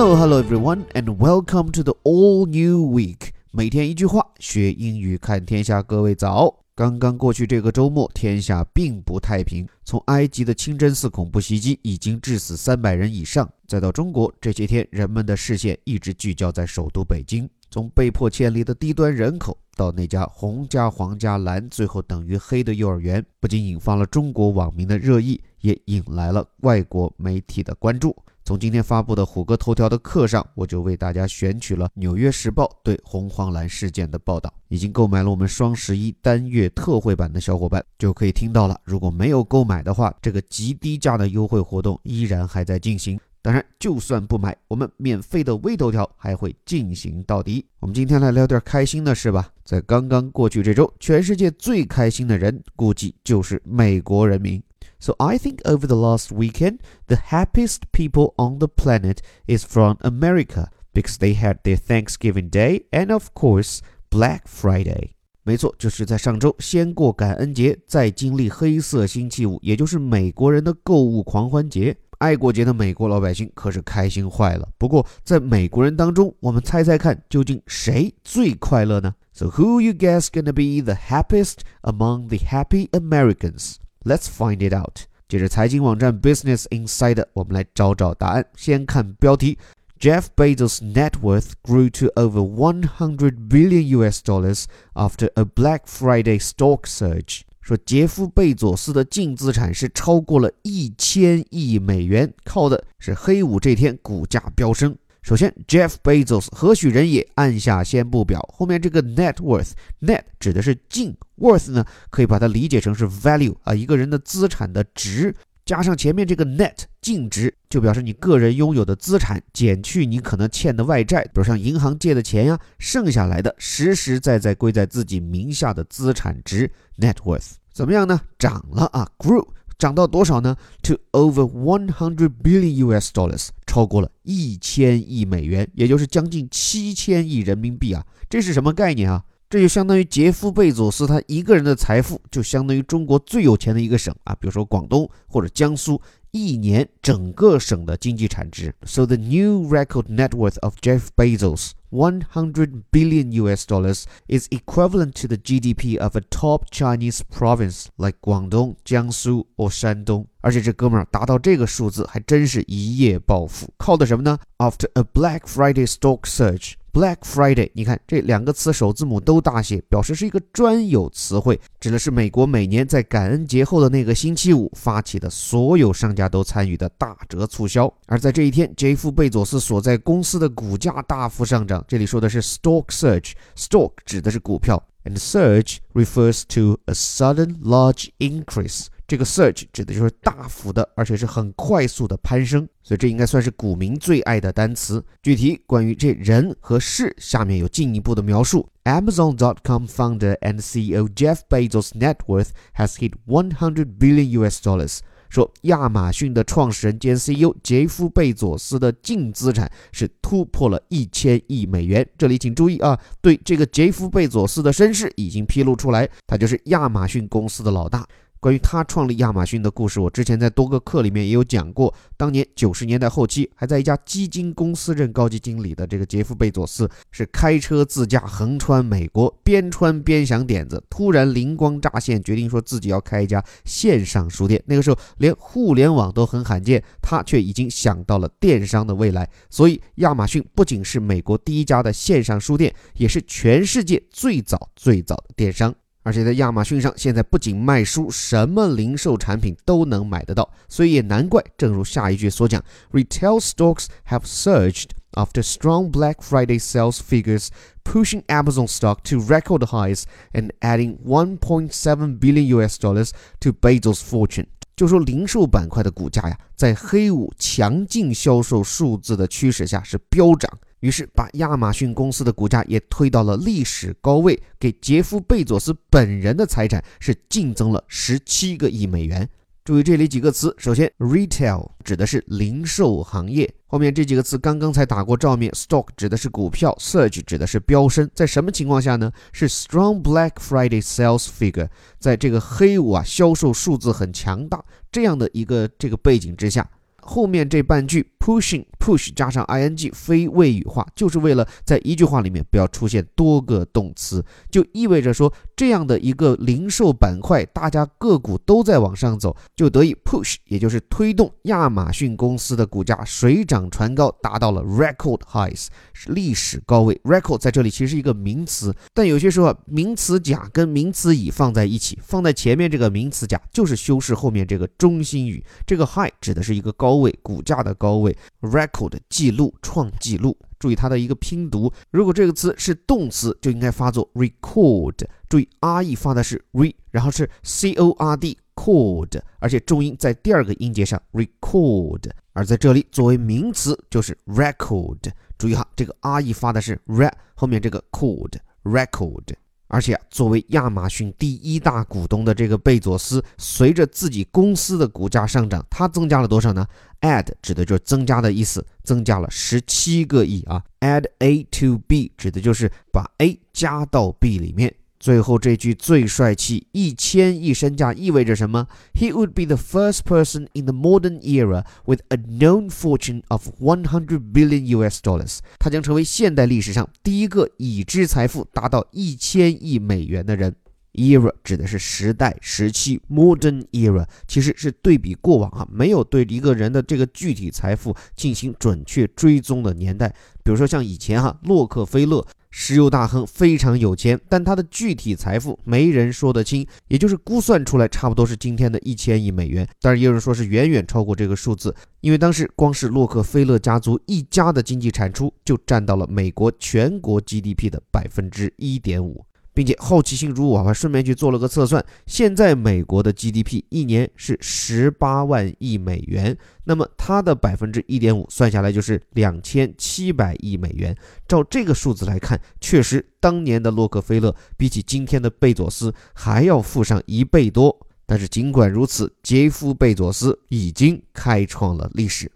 Hello, hello everyone, and welcome to the all new week. 每天一句话，学英语看天下。各位早！刚刚过去这个周末，天下并不太平。从埃及的清真寺恐怖袭击已经致死三百人以上，再到中国这些天，人们的视线一直聚焦在首都北京。从被迫迁离的低端人口，到那家红加黄加蓝最后等于黑的幼儿园，不仅引发了中国网民的热议，也引来了外国媒体的关注。从今天发布的虎哥头条的课上，我就为大家选取了《纽约时报》对红黄蓝事件的报道。已经购买了我们双十一单月特惠版的小伙伴就可以听到了。如果没有购买的话，这个极低价的优惠活动依然还在进行。当然，就算不买，我们免费的微头条还会进行到底。我们今天来聊点开心的事吧。在刚刚过去这周，全世界最开心的人，估计就是美国人民。So I think over the last weekend, the happiest people on the planet is from America because they had their Thanksgiving Day and of course Black Friday. 没错，就是在上周，先过感恩节，再经历黑色星期五，也就是美国人的购物狂欢节。爱过节的美国老百姓可是开心坏了。不过，在美国人当中，我们猜猜看，究竟谁最快乐呢？So who you guess gonna be the happiest among the happy Americans? Let's find it out。接着，财经网站 Business Insider，我们来找找答案。先看标题：Jeff Bezos' net worth grew to over 100 billion US dollars after a Black Friday stock surge。说杰夫·贝佐斯的净资产是超过了一千亿美元，靠的是黑五这天股价飙升。首先，Jeff Bezos 何许人也？按下先不表。后面这个 net worth，net 指的是净，worth 呢可以把它理解成是 value 啊，一个人的资产的值，加上前面这个 net 净值，就表示你个人拥有的资产减去你可能欠的外债，比如像银行借的钱呀，剩下来的实实在在归在自己名下的资产值 net worth 怎么样呢？涨了啊，grew。涨到多少呢？To over one hundred billion US dollars，超过了一千亿美元，也就是将近七千亿人民币啊！这是什么概念啊？这就相当于杰夫·贝佐斯他一个人的财富，就相当于中国最有钱的一个省啊，比如说广东或者江苏。一年整个省的经济产值。So the new record net worth of Jeff Bezos, 100 billion US dollars, is equivalent to the GDP of a top Chinese province like Guangdong, Jiangsu or 山东。而且这哥们儿达到这个数字，还真是一夜暴富，靠的什么呢？After a Black Friday stock surge。Black Friday，你看这两个词首字母都大写，表示是一个专有词汇，指的是美国每年在感恩节后的那个星期五发起的所有商家都参与的大折促销。而在这一天，杰夫·贝佐斯所在公司的股价大幅上涨。这里说的是 stock surge，stock 指的是股票，and surge refers to a sudden large increase。这个 surge 指的就是大幅的，而且是很快速的攀升，所以这应该算是股民最爱的单词。具体关于这人和事，下面有进一步的描述。Amazon dot com founder and CEO Jeff Bezos' net worth has hit 100 billion US dollars。说亚马逊的创始人兼 CEO 杰夫·贝佐斯的净资产是突破了一千亿美元。这里请注意啊，对这个杰夫·贝佐斯的身世已经披露出来，他就是亚马逊公司的老大。关于他创立亚马逊的故事，我之前在多个课里面也有讲过。当年九十年代后期，还在一家基金公司任高级经理的这个杰夫·贝佐斯，是开车自驾横穿美国，边穿边想点子，突然灵光乍现，决定说自己要开一家线上书店。那个时候连互联网都很罕见，他却已经想到了电商的未来。所以，亚马逊不仅是美国第一家的线上书店，也是全世界最早最早的电商。而且在亚马逊上，现在不仅卖书，什么零售产品都能买得到，所以也难怪，正如下一句所讲，Retail stocks have surged after strong Black Friday sales figures, pushing Amazon stock to record highs and adding 1.7 billion US dollars to Bezos' fortune。就说零售板块的股价呀，在黑五强劲销售数字的驱使下是飙涨。于是把亚马逊公司的股价也推到了历史高位，给杰夫·贝佐斯本人的财产是净增了十七个亿美元。注意这里几个词，首先，retail 指的是零售行业，后面这几个词刚刚才打过照面，stock 指的是股票，surge 指的是飙升，在什么情况下呢？是 strong Black Friday sales figure，在这个黑五啊销售数字很强大这样的一个这个背景之下。后面这半句 pushing push 加上 ing 非谓语化，就是为了在一句话里面不要出现多个动词，就意味着说这样的一个零售板块，大家个股都在往上走，就得以 push，也就是推动亚马逊公司的股价水涨船高，达到了 record highs，历史高位。record 在这里其实是一个名词，但有些时候啊，名词甲跟名词乙放在一起，放在前面这个名词甲就是修饰后面这个中心语，这个 high 指的是一个高位，股价的高位。Record 记录创记录，注意它的一个拼读。如果这个词是动词，就应该发作 record。注意 r e 发的是 re，然后是 c o r d cord，而且重音在第二个音节上 record。而在这里作为名词就是 record。注意哈，这个 r e 发的是 re，后面这个 cord record。而且，作为亚马逊第一大股东的这个贝佐斯，随着自己公司的股价上涨，他增加了多少呢？add 指的就是增加的意思，增加了十七个亿啊。add A to B 指的就是把 A 加到 B 里面。最后这句最帅气，一千亿身价意味着什么？He would be the first person in the modern era with a known fortune of 100 billion US dollars。他将成为现代历史上第一个已知财富达到一千亿美元的人。Era 指的是时代时期，modern era 其实是对比过往啊，没有对一个人的这个具体财富进行准确追踪的年代。比如说像以前哈，洛克菲勒。石油大亨非常有钱，但他的具体财富没人说得清，也就是估算出来差不多是今天的一千亿美元。但是也有人说是远远超过这个数字，因为当时光是洛克菲勒家族一家的经济产出就占到了美国全国 GDP 的百分之一点五。并且好奇心如我，还顺便去做了个测算。现在美国的 GDP 一年是十八万亿美元，那么它的百分之一点五算下来就是两千七百亿美元。照这个数字来看，确实当年的洛克菲勒比起今天的贝佐斯还要富上一倍多。但是尽管如此，杰夫·贝佐斯已经开创了历史。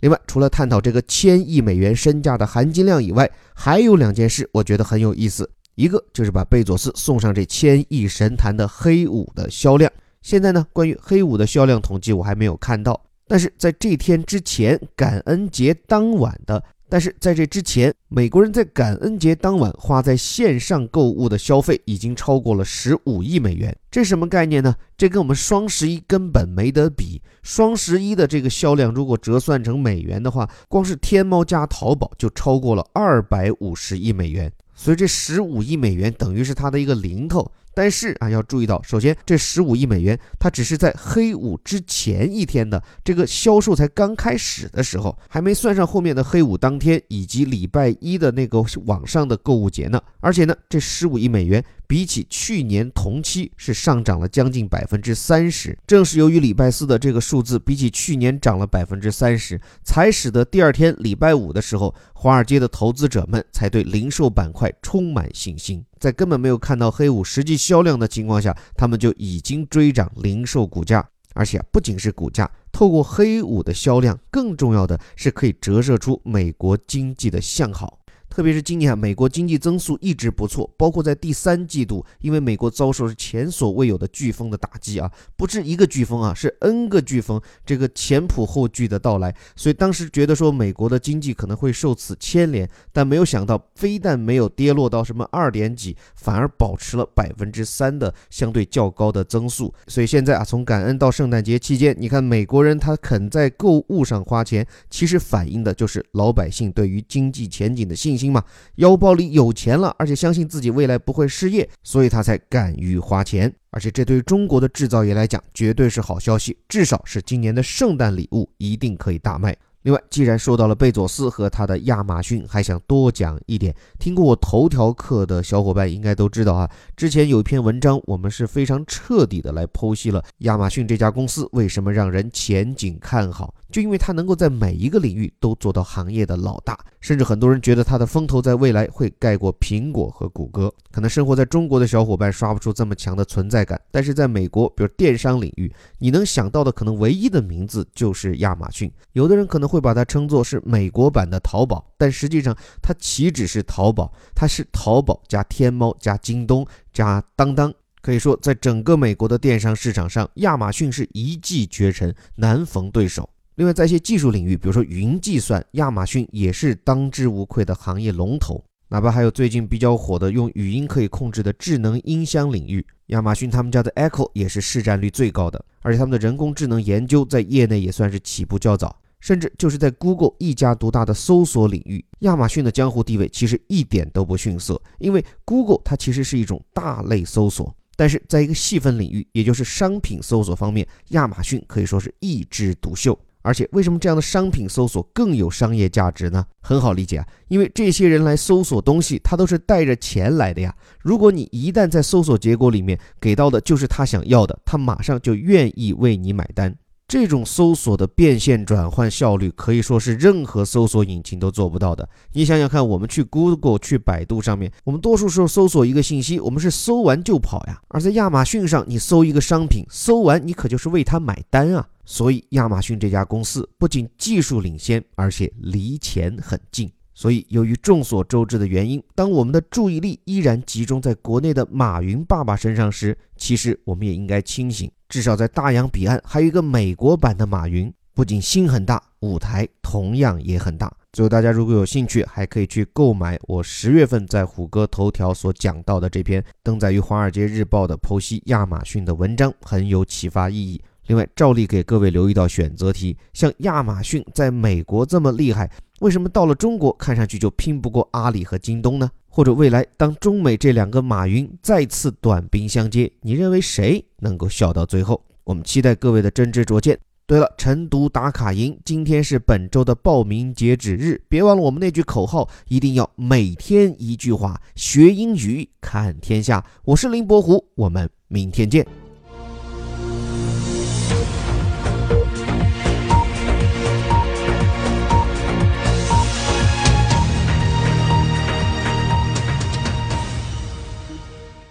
另外，除了探讨这个千亿美元身价的含金量以外，还有两件事我觉得很有意思。一个就是把贝佐斯送上这千亿神坛的黑五的销量。现在呢，关于黑五的销量统计我还没有看到。但是在这天之前，感恩节当晚的，但是在这之前，美国人在感恩节当晚花在线上购物的消费已经超过了十五亿美元。这什么概念呢？这跟我们双十一根本没得比。双十一的这个销量如果折算成美元的话，光是天猫加淘宝就超过了二百五十亿美元。所以这十五亿美元等于是它的一个零头，但是啊，要注意到，首先这十五亿美元它只是在黑五之前一天的这个销售才刚开始的时候，还没算上后面的黑五当天以及礼拜一的那个网上的购物节呢。而且呢，这十五亿美元。比起去年同期是上涨了将近百分之三十，正是由于礼拜四的这个数字比起去年涨了百分之三十，才使得第二天礼拜五的时候，华尔街的投资者们才对零售板块充满信心。在根本没有看到黑五实际销量的情况下，他们就已经追涨零售股价，而且不仅是股价，透过黑五的销量，更重要的是可以折射出美国经济的向好。特别是今年啊，美国经济增速一直不错，包括在第三季度，因为美国遭受是前所未有的飓风的打击啊，不是一个飓风啊，是 N 个飓风，这个前仆后继的到来，所以当时觉得说美国的经济可能会受此牵连，但没有想到，非但没有跌落到什么二点几，反而保持了百分之三的相对较高的增速。所以现在啊，从感恩到圣诞节期间，你看美国人他肯在购物上花钱，其实反映的就是老百姓对于经济前景的信心。嘛，腰包里有钱了，而且相信自己未来不会失业，所以他才敢于花钱。而且这对中国的制造业来讲，绝对是好消息，至少是今年的圣诞礼物一定可以大卖。另外，既然说到了贝佐斯和他的亚马逊，还想多讲一点。听过我头条课的小伙伴应该都知道啊，之前有一篇文章，我们是非常彻底的来剖析了亚马逊这家公司为什么让人前景看好。就因为它能够在每一个领域都做到行业的老大，甚至很多人觉得它的风头在未来会盖过苹果和谷歌。可能生活在中国的小伙伴刷不出这么强的存在感，但是在美国，比如电商领域，你能想到的可能唯一的名字就是亚马逊。有的人可能会把它称作是美国版的淘宝，但实际上它岂止是淘宝，它是淘宝加天猫加京东加当当。可以说，在整个美国的电商市场上，亚马逊是一骑绝尘，难逢对手。另外，在一些技术领域，比如说云计算，亚马逊也是当之无愧的行业龙头。哪怕还有最近比较火的用语音可以控制的智能音箱领域，亚马逊他们家的 Echo 也是市占率最高的，而且他们的人工智能研究在业内也算是起步较早。甚至就是在 Google 一家独大的搜索领域，亚马逊的江湖地位其实一点都不逊色。因为 Google 它其实是一种大类搜索，但是在一个细分领域，也就是商品搜索方面，亚马逊可以说是一枝独秀。而且，为什么这样的商品搜索更有商业价值呢？很好理解啊，因为这些人来搜索东西，他都是带着钱来的呀。如果你一旦在搜索结果里面给到的就是他想要的，他马上就愿意为你买单。这种搜索的变现转换效率可以说是任何搜索引擎都做不到的。你想想看，我们去 Google、去百度上面，我们多数时候搜索一个信息，我们是搜完就跑呀；而在亚马逊上，你搜一个商品，搜完你可就是为他买单啊。所以，亚马逊这家公司不仅技术领先，而且离钱很近。所以，由于众所周知的原因，当我们的注意力依然集中在国内的马云爸爸身上时，其实我们也应该清醒。至少在大洋彼岸，还有一个美国版的马云，不仅心很大，舞台同样也很大。最后，大家如果有兴趣，还可以去购买我十月份在虎哥头条所讲到的这篇登载于《华尔街日报》的剖析亚马逊的文章，很有启发意义。另外，照例给各位留一道选择题：像亚马逊在美国这么厉害。为什么到了中国看上去就拼不过阿里和京东呢？或者未来当中美这两个马云再次短兵相接，你认为谁能够笑到最后？我们期待各位的真知灼见。对了，晨读打卡营今天是本周的报名截止日，别忘了我们那句口号，一定要每天一句话学英语看天下。我是林伯虎，我们明天见。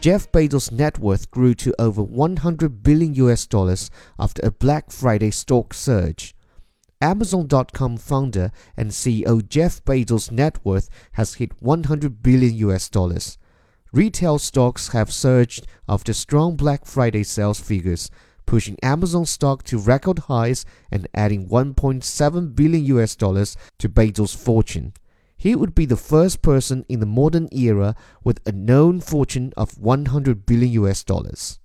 Jeff Bezos' net worth grew to over 100 billion US dollars after a Black Friday stock surge. Amazon.com founder and CEO Jeff Bezos' net worth has hit 100 billion US dollars. Retail stocks have surged after strong Black Friday sales figures, pushing Amazon stock to record highs and adding 1.7 billion US dollars to Bezos' fortune. He would be the first person in the modern era with a known fortune of 100 billion US dollars.